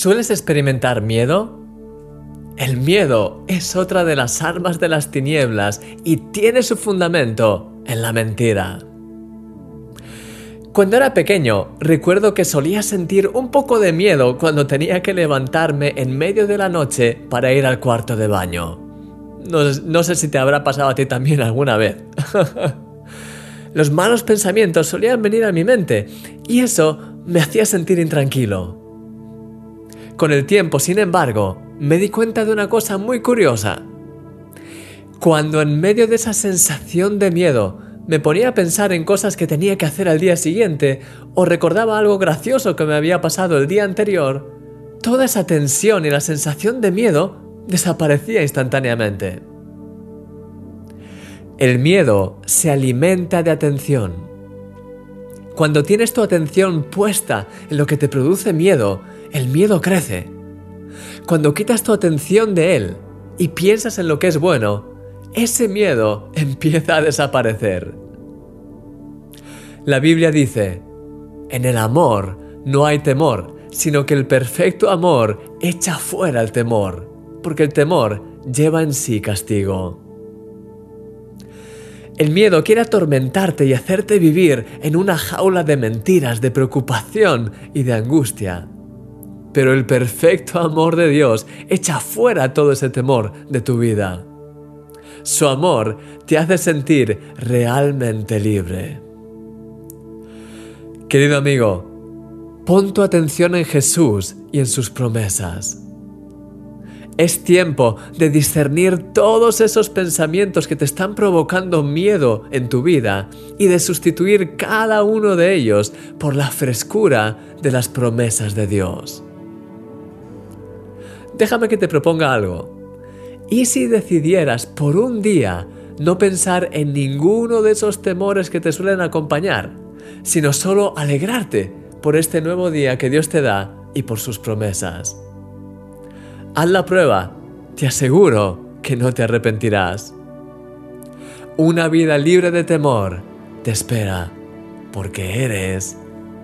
¿Sueles experimentar miedo? El miedo es otra de las armas de las tinieblas y tiene su fundamento en la mentira. Cuando era pequeño, recuerdo que solía sentir un poco de miedo cuando tenía que levantarme en medio de la noche para ir al cuarto de baño. No, sé si te habrá pasado a ti también alguna vez. Los malos pensamientos solían venir a mi mente y eso me hacía sentir intranquilo. Con el tiempo, sin embargo, me di cuenta de una cosa muy curiosa. Cuando en medio de esa sensación de miedo me ponía a pensar en cosas que tenía que hacer al día siguiente o recordaba algo gracioso que me había pasado el día anterior, toda esa tensión y la sensación de miedo desaparecía instantáneamente. El miedo se alimenta de atención. Cuando tienes tu atención puesta en lo que te produce miedo, el miedo crece. Cuando quitas tu atención de él y piensas en lo que es bueno, ese miedo empieza a desaparecer. La Biblia dice, en el amor no hay temor, sino que el perfecto amor echa fuera el temor, porque el temor lleva en sí castigo. El miedo quiere atormentarte y hacerte vivir en una jaula de mentiras, de preocupación y de angustia. Pero el perfecto amor de Dios echa fuera todo ese temor de tu vida. Su amor te hace sentir realmente libre. Querido amigo, pon tu atención en Jesús y en sus promesas. Es tiempo de discernir todos esos pensamientos que te están provocando miedo en tu vida y de sustituir cada uno de ellos por la frescura de las promesas de Dios déjame que te proponga algo. ¿Y si decidieras por un día no pensar en ninguno de esos temores que te suelen acompañar, sino solo alegrarte por este nuevo día que Dios te da y por sus promesas? Haz la prueba, te aseguro que no te arrepentirás. Una vida libre de temor te espera, porque eres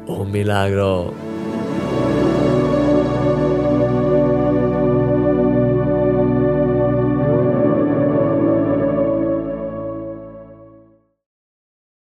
un milagro.